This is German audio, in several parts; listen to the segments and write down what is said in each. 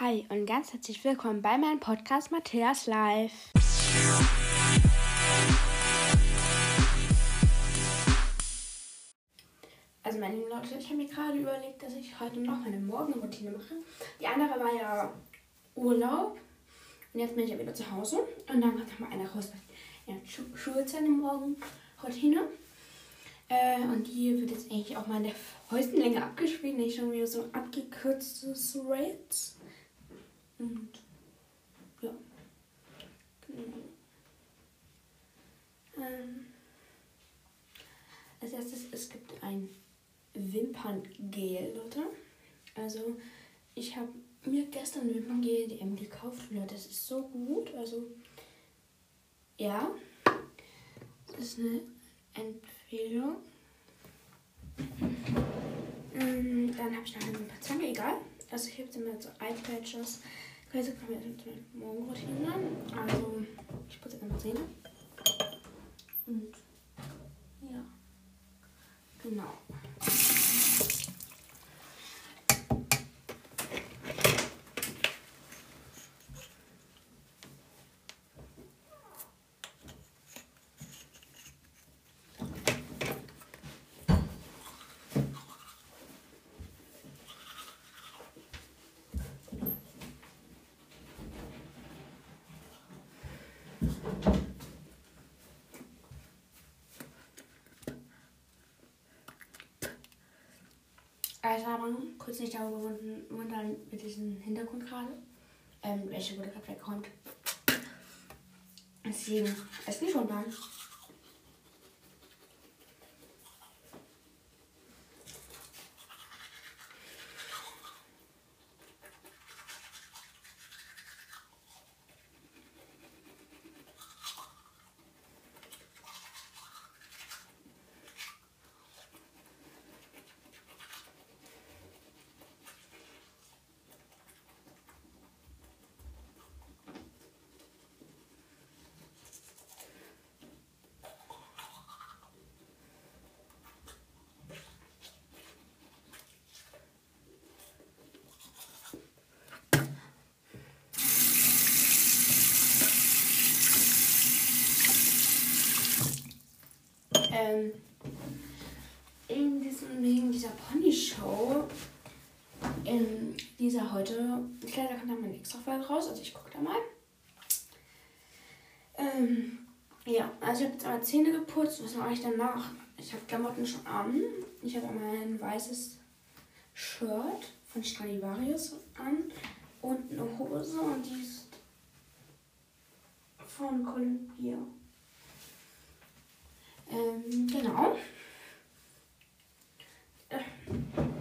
Hi und ganz herzlich willkommen bei meinem Podcast Matthias Live. Also meine lieben Leute, ich habe mir gerade überlegt, dass ich heute noch meine Morgenroutine mache. Die andere war ja Urlaub und jetzt bin ich ja wieder zu Hause und dann kommt noch mal eine raus. Ja, Schulzeit in Morgenroutine. Äh, und die wird jetzt eigentlich auch mal in der vollsten Länge abgespielt, nicht schon wieder so abgekürztes Rates. Und ja. Genau. Ähm, als erstes, es gibt ein Wimperngel, Leute. Also, ich habe mir gestern Wimperngel DM gekauft. Leute, das ist so gut. Also, ja. Das ist eine Empfehlung. Ähm, dann habe ich noch eine Wimperzange, egal. Also, ich habe jetzt immer so Eyepatches. Heute kommen wir jetzt mit meiner Morgenroutine. Also, ich putze jetzt einmal Zähne. Und ja, genau. Man kurz nicht darüber wundern mit diesem Hintergrund gerade. Ähm, welche wurde gerade weggeräumt. Deswegen, ist nicht wundern. Ähm, in diesem, wegen dieser Pony-Show, in dieser heute, leider kommt da mal eine extra Folge raus, also ich gucke da mal. Ähm, ja, also ich habe jetzt meine Zähne geputzt, was mache ich danach? Ich habe Klamotten schon an. Ich habe einmal ein weißes Shirt von Stradivarius an und eine Hose und die ist von Columbia. Ähm, genau. Äh,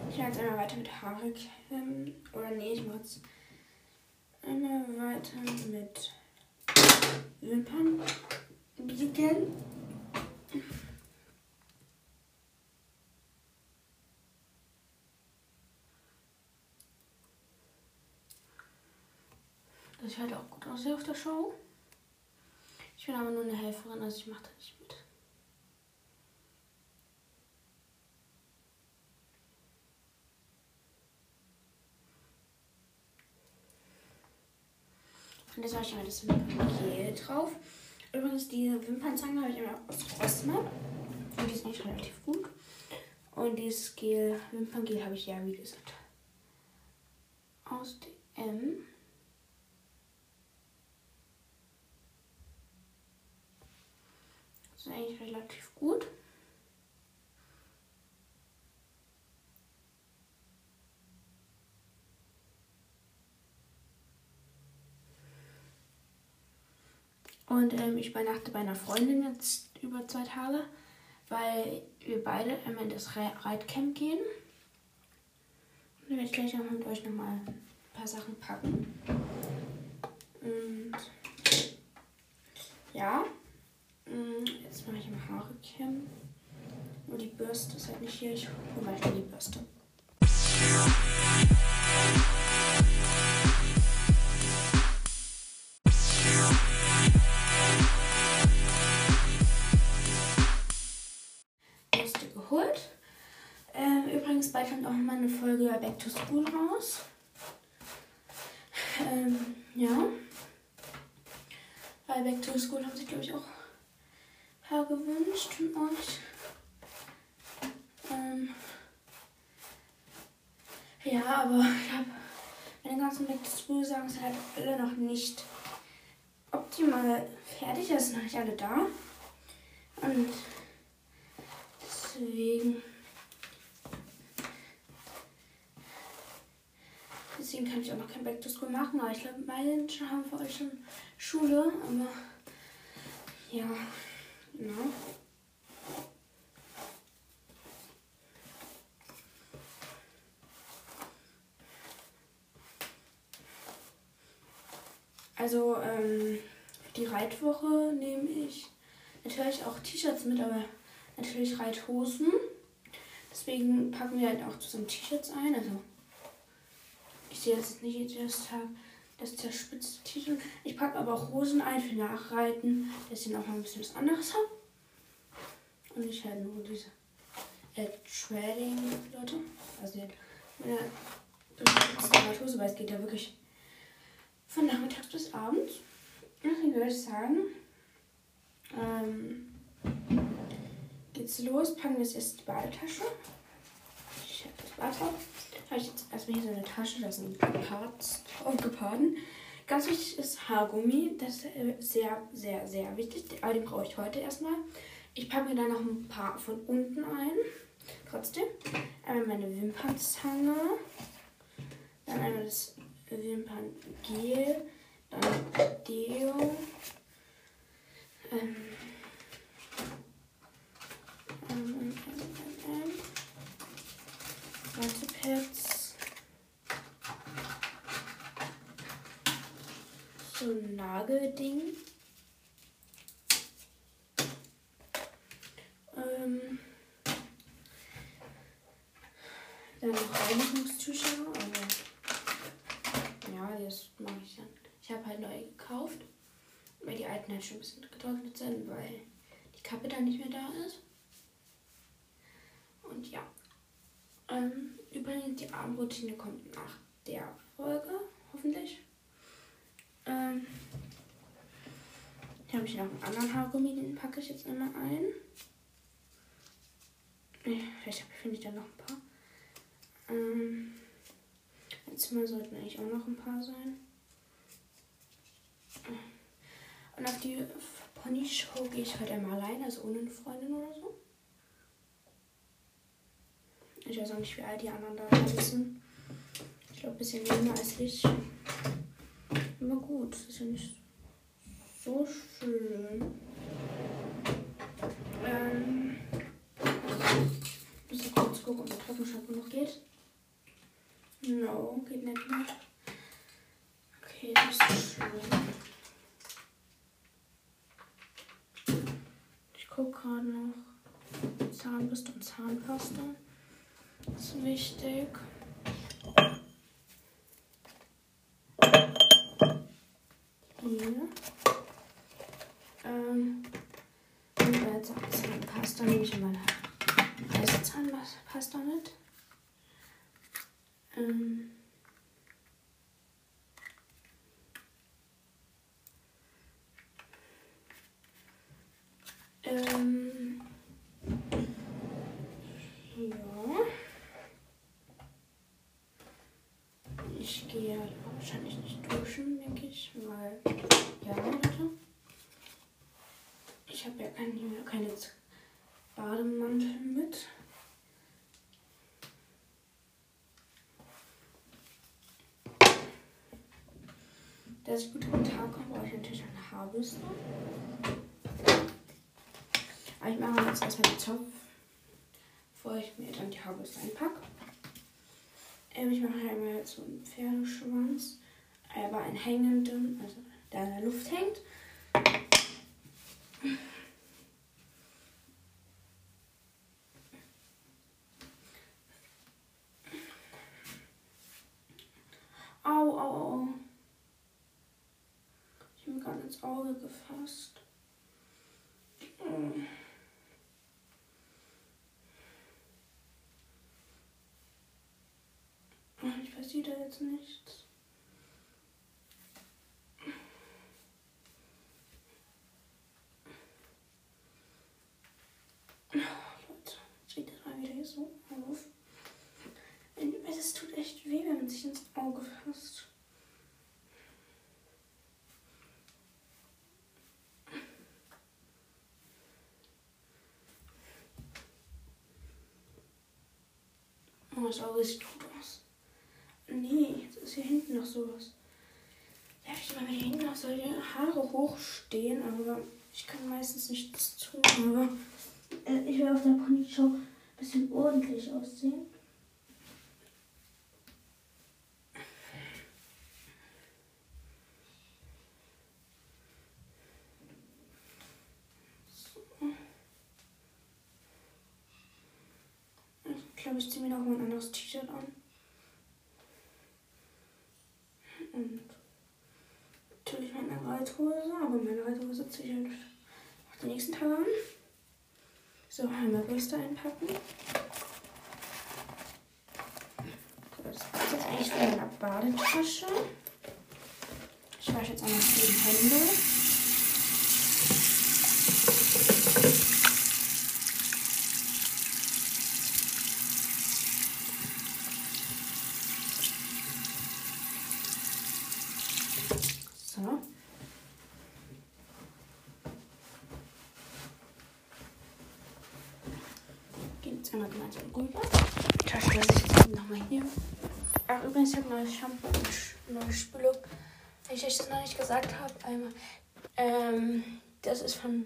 ich mache jetzt einmal weiter mit Haare kämmen. Oder nee, ich mache jetzt einmal weiter mit Wimpern biegen. Das sieht halt auch gut aus hier auf der Show. Ich bin aber nur eine Helferin, also ich mache da nicht mit. Und jetzt habe ich mal das Wimpernngel drauf. Übrigens, diese Wimpernzange habe ich immer aus Rossmann. Und die ist nicht relativ gut. Und dieses Gel, Wimperngel habe ich ja, wie gesagt, aus DM. Das ist eigentlich relativ gut. Und ähm, ich übernachte bei einer Freundin jetzt über zwei Tage, weil wir beide einmal in das Reitcamp gehen. Und dann werde ich gleich noch mit euch nochmal ein paar Sachen packen. Und ja, mm, jetzt mache ich im Haare kämmen. Nur die Bürste ist halt nicht hier. Ich hole mal die Bürste. Kommt auch mal eine Folge Back to School raus. Ähm, ja. Bei Back to School haben sich, glaube ich, auch ein paar gewünscht von euch. Ähm, ja, aber ich habe meine ganzen Back to School Sachen sind halt alle noch nicht optimal fertig. Das sind noch nicht alle da. Und deswegen. Deswegen kann ich auch noch kein Back to School machen. Aber ich glaube, manche haben für euch schon Schule. Aber ja, genau. Also ähm, die Reitwoche nehme ich natürlich auch T-Shirts mit, aber natürlich Reithosen. Deswegen packen wir halt auch zusammen T-Shirts ein. Also sehe jetzt nicht Tag das zerspitzte T-Shirt. Ich packe aber auch Hosen ein für Nachreiten, dass ich auch mal ein bisschen was anderes habe. Und ich halt nur diese äh, Trading-Leute. Also meine Hose, weil es geht ja wirklich von nachmittags bis abends. Deswegen würde ich sagen, ähm, geht's los. Packen wir jetzt erst die Badetasche. Ich habe das Bad drauf. Jetzt erstmal hier so eine Tasche, da sind Parts drauf gepaden. Ganz wichtig ist Haargummi. Das ist äh, sehr, sehr, sehr wichtig. Aber den brauche ich heute erstmal. Ich packe mir dann noch ein paar von unten ein. Trotzdem. Einmal meine Wimpernzange. Dann einmal das Wimperngel, dann Deo, ähm, ähm, ähm, Wattepads, so ein Nagelding. Ähm, dann noch Reinigungstücher, aber ja, das mache ich dann. Ich habe halt neu gekauft, weil die alten halt schon ein bisschen getrocknet sind, weil die Kappe dann nicht mehr da ist. Und ja. Ähm, übrigens, die Abendroutine kommt nach der Folge, hoffentlich. Hier habe ich noch einen anderen Haargummi, den packe ich jetzt immer ein. Vielleicht finde ich da noch ein paar. Ähm, im Zimmer sollten eigentlich auch noch ein paar sein. Und auf die Pony-Show gehe ich halt einmal allein, also ohne eine Freundin oder so. Ich weiß auch nicht, wie alt die anderen da sitzen. Ich glaube, ein bisschen jünger als ich. Aber gut, das ist ja nicht so schön. Ähm, muss ich kurz gucken, ob der Trockenschatten noch geht. No, geht nicht mehr. Okay, das ist schön. Ich gucke gerade noch Zahnbürste und Zahnpasta. Das ist wichtig. Hier. Ähm, und jetzt auch Zahnpasta nehme ich meine weiße Zahnpasta mit. Ähm ähm ja. Ich gehe wahrscheinlich nicht duschen, denke ich, weil ja, Leute. Ich habe ja keine, keine Bademantel mit. Dass ich gut am Tag komme, brauche ich natürlich eine Haarbürste. Aber ich mache jetzt erstmal den Zopf, bevor ich mir dann die Haarbürste einpacke. Ähm, ich mache einmal so einen Pferdeschwanz, aber einen hängenden, also der in der Luft hängt. Au, au, au gerade ins Auge gefasst. Hm. ich sehe da jetzt nichts. Oh, Leute, steht das mal wieder hier so auf. Es tut echt weh, wenn man sich ins Auge fasst. Oh, das Auge ist tot. Nee, jetzt ist hier hinten noch sowas. Ja, ich wenn hier hinten noch solche Haare hochstehen, aber ich kann meistens nichts tun. Aber äh, ich will auf der Pony-Show ein bisschen ordentlich aussehen. Ich glaube, ich ziehe mir noch mal ein anderes T-Shirt an. Und natürlich meine Reithose, aber meine Reithose ziehe ich halt auf den nächsten Tag an. So, Heimatbürste einpacken. Das ist jetzt eigentlich für meine Badetasche. Ich wasche jetzt einmal die Hände. Gemeinsam rüber. Tasche lasse ich jetzt nochmal hier. Ach, übrigens, ich habe neues Shampoo und neue Spülung. Wenn ich euch das noch nicht gesagt habe, einmal. Ähm, das ist von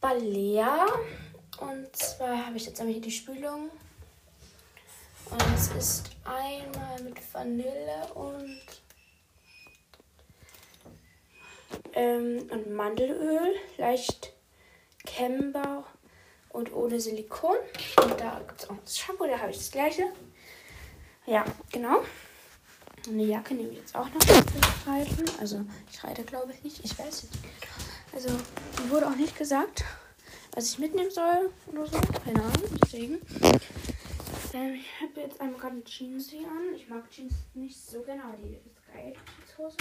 Balea. Und zwar habe ich jetzt einmal hier die Spülung. Und es ist einmal mit Vanille und, ähm, und Mandelöl, leicht Camber und ohne Silikon. Und da gibt es auch das Shampoo, da habe ich das gleiche. Ja, genau. Eine Jacke nehme ich jetzt auch noch fürs Reiten. Also ich reite glaube ich nicht. Ich weiß nicht. Also mir wurde auch nicht gesagt, was ich mitnehmen soll oder so. Keine Ahnung. Deswegen. Ähm, ich habe jetzt einmal gerade Jeans hier an. Ich mag Jeans nicht so gerne, aber die ist geil, die Hose.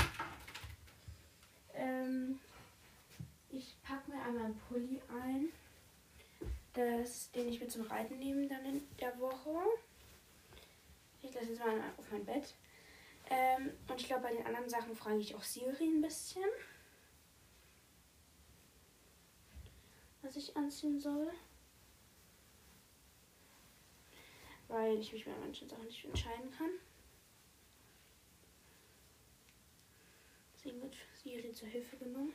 Ähm, ich packe mir einmal einen Pulli ein das, den ich mir zum Reiten nehme dann in der Woche. Ich lasse jetzt mal auf mein Bett. Ähm, und ich glaube, bei den anderen Sachen frage ich auch Siri ein bisschen, was ich anziehen soll. Weil ich mich bei manchen Sachen nicht entscheiden kann. Deswegen wird Siri zur Hilfe genommen.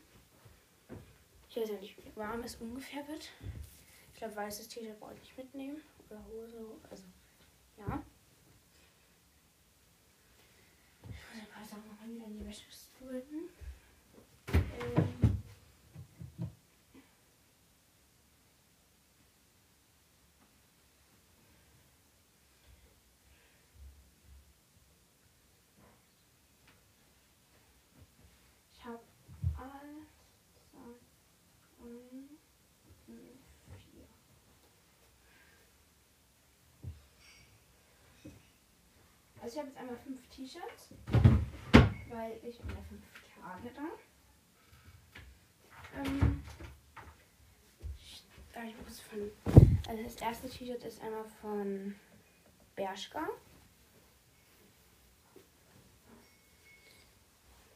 Ich weiß ja nicht, wie warm es ungefähr wird. Ich glaube, weißes T-Shirt brauche ich nicht mitnehmen. Oder Hose. Also, ja. Ich muss ein paar Sachen nochmal wieder in die Wäsche drücken. Ähm. Ich habe eins, zwei, drei. Also ich habe jetzt einmal fünf T-Shirts, weil ich bin ja fünf Tage da. Ähm, ich muss von, also das erste T-Shirt ist einmal von Bershka.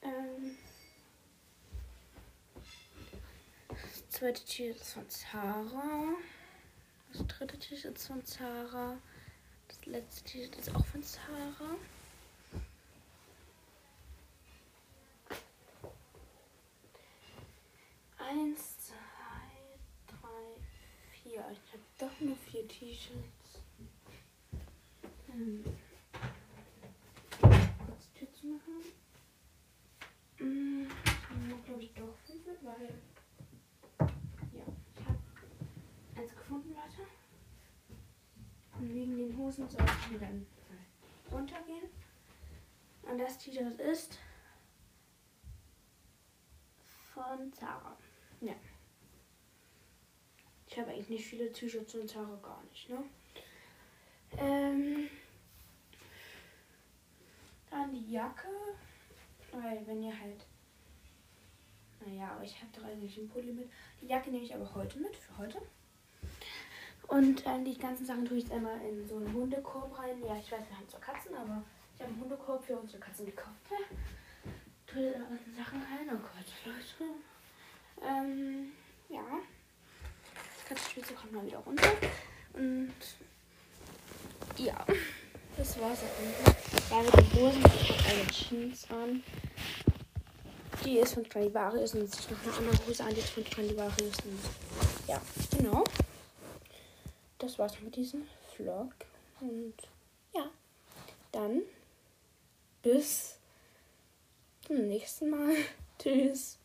Ähm, das zweite T-Shirt ist von Zara. Das dritte T-Shirt ist von Zara. Letzte T-Shirt ist auch von Zara. Eins, zwei, drei, vier. Ich habe doch nur vier T-Shirts. Hm. Kurz Tür zu machen. Hm, ich glaube ich doch fünf, weil ja, ich habe eins gefunden, Leute. Wegen den Hosen soll ich dann runtergehen. Und das T-Shirt ist von Zara. Ja. Ich habe eigentlich nicht viele T-Shirts von Zara, gar nicht, ne? Ähm, dann die Jacke. Weil wenn ihr halt. Naja, aber ich habe doch eigentlich einen Pulli mit. Die Jacke nehme ich aber heute mit, für heute. Und äh, die ganzen Sachen tue ich jetzt einmal in so einen Hundekorb rein. Ja, ich weiß, wir haben zwar Katzen, aber ich habe einen Hundekorb für unsere Katzen gekauft. Tue da ganzen Sachen rein. Oh Gott, Leute. Ähm, ja. Das Katzenspielzeug kommt mal wieder runter. Und ja, das war's eigentlich. Ja, mit den Hosen ich eine Jeans an. Die ist von Stradivarius und sich noch eine andere Hose an, die ist von Stradivarius. Und ja, genau. Das war's mit diesem Vlog. Und ja, dann bis zum nächsten Mal. Tschüss.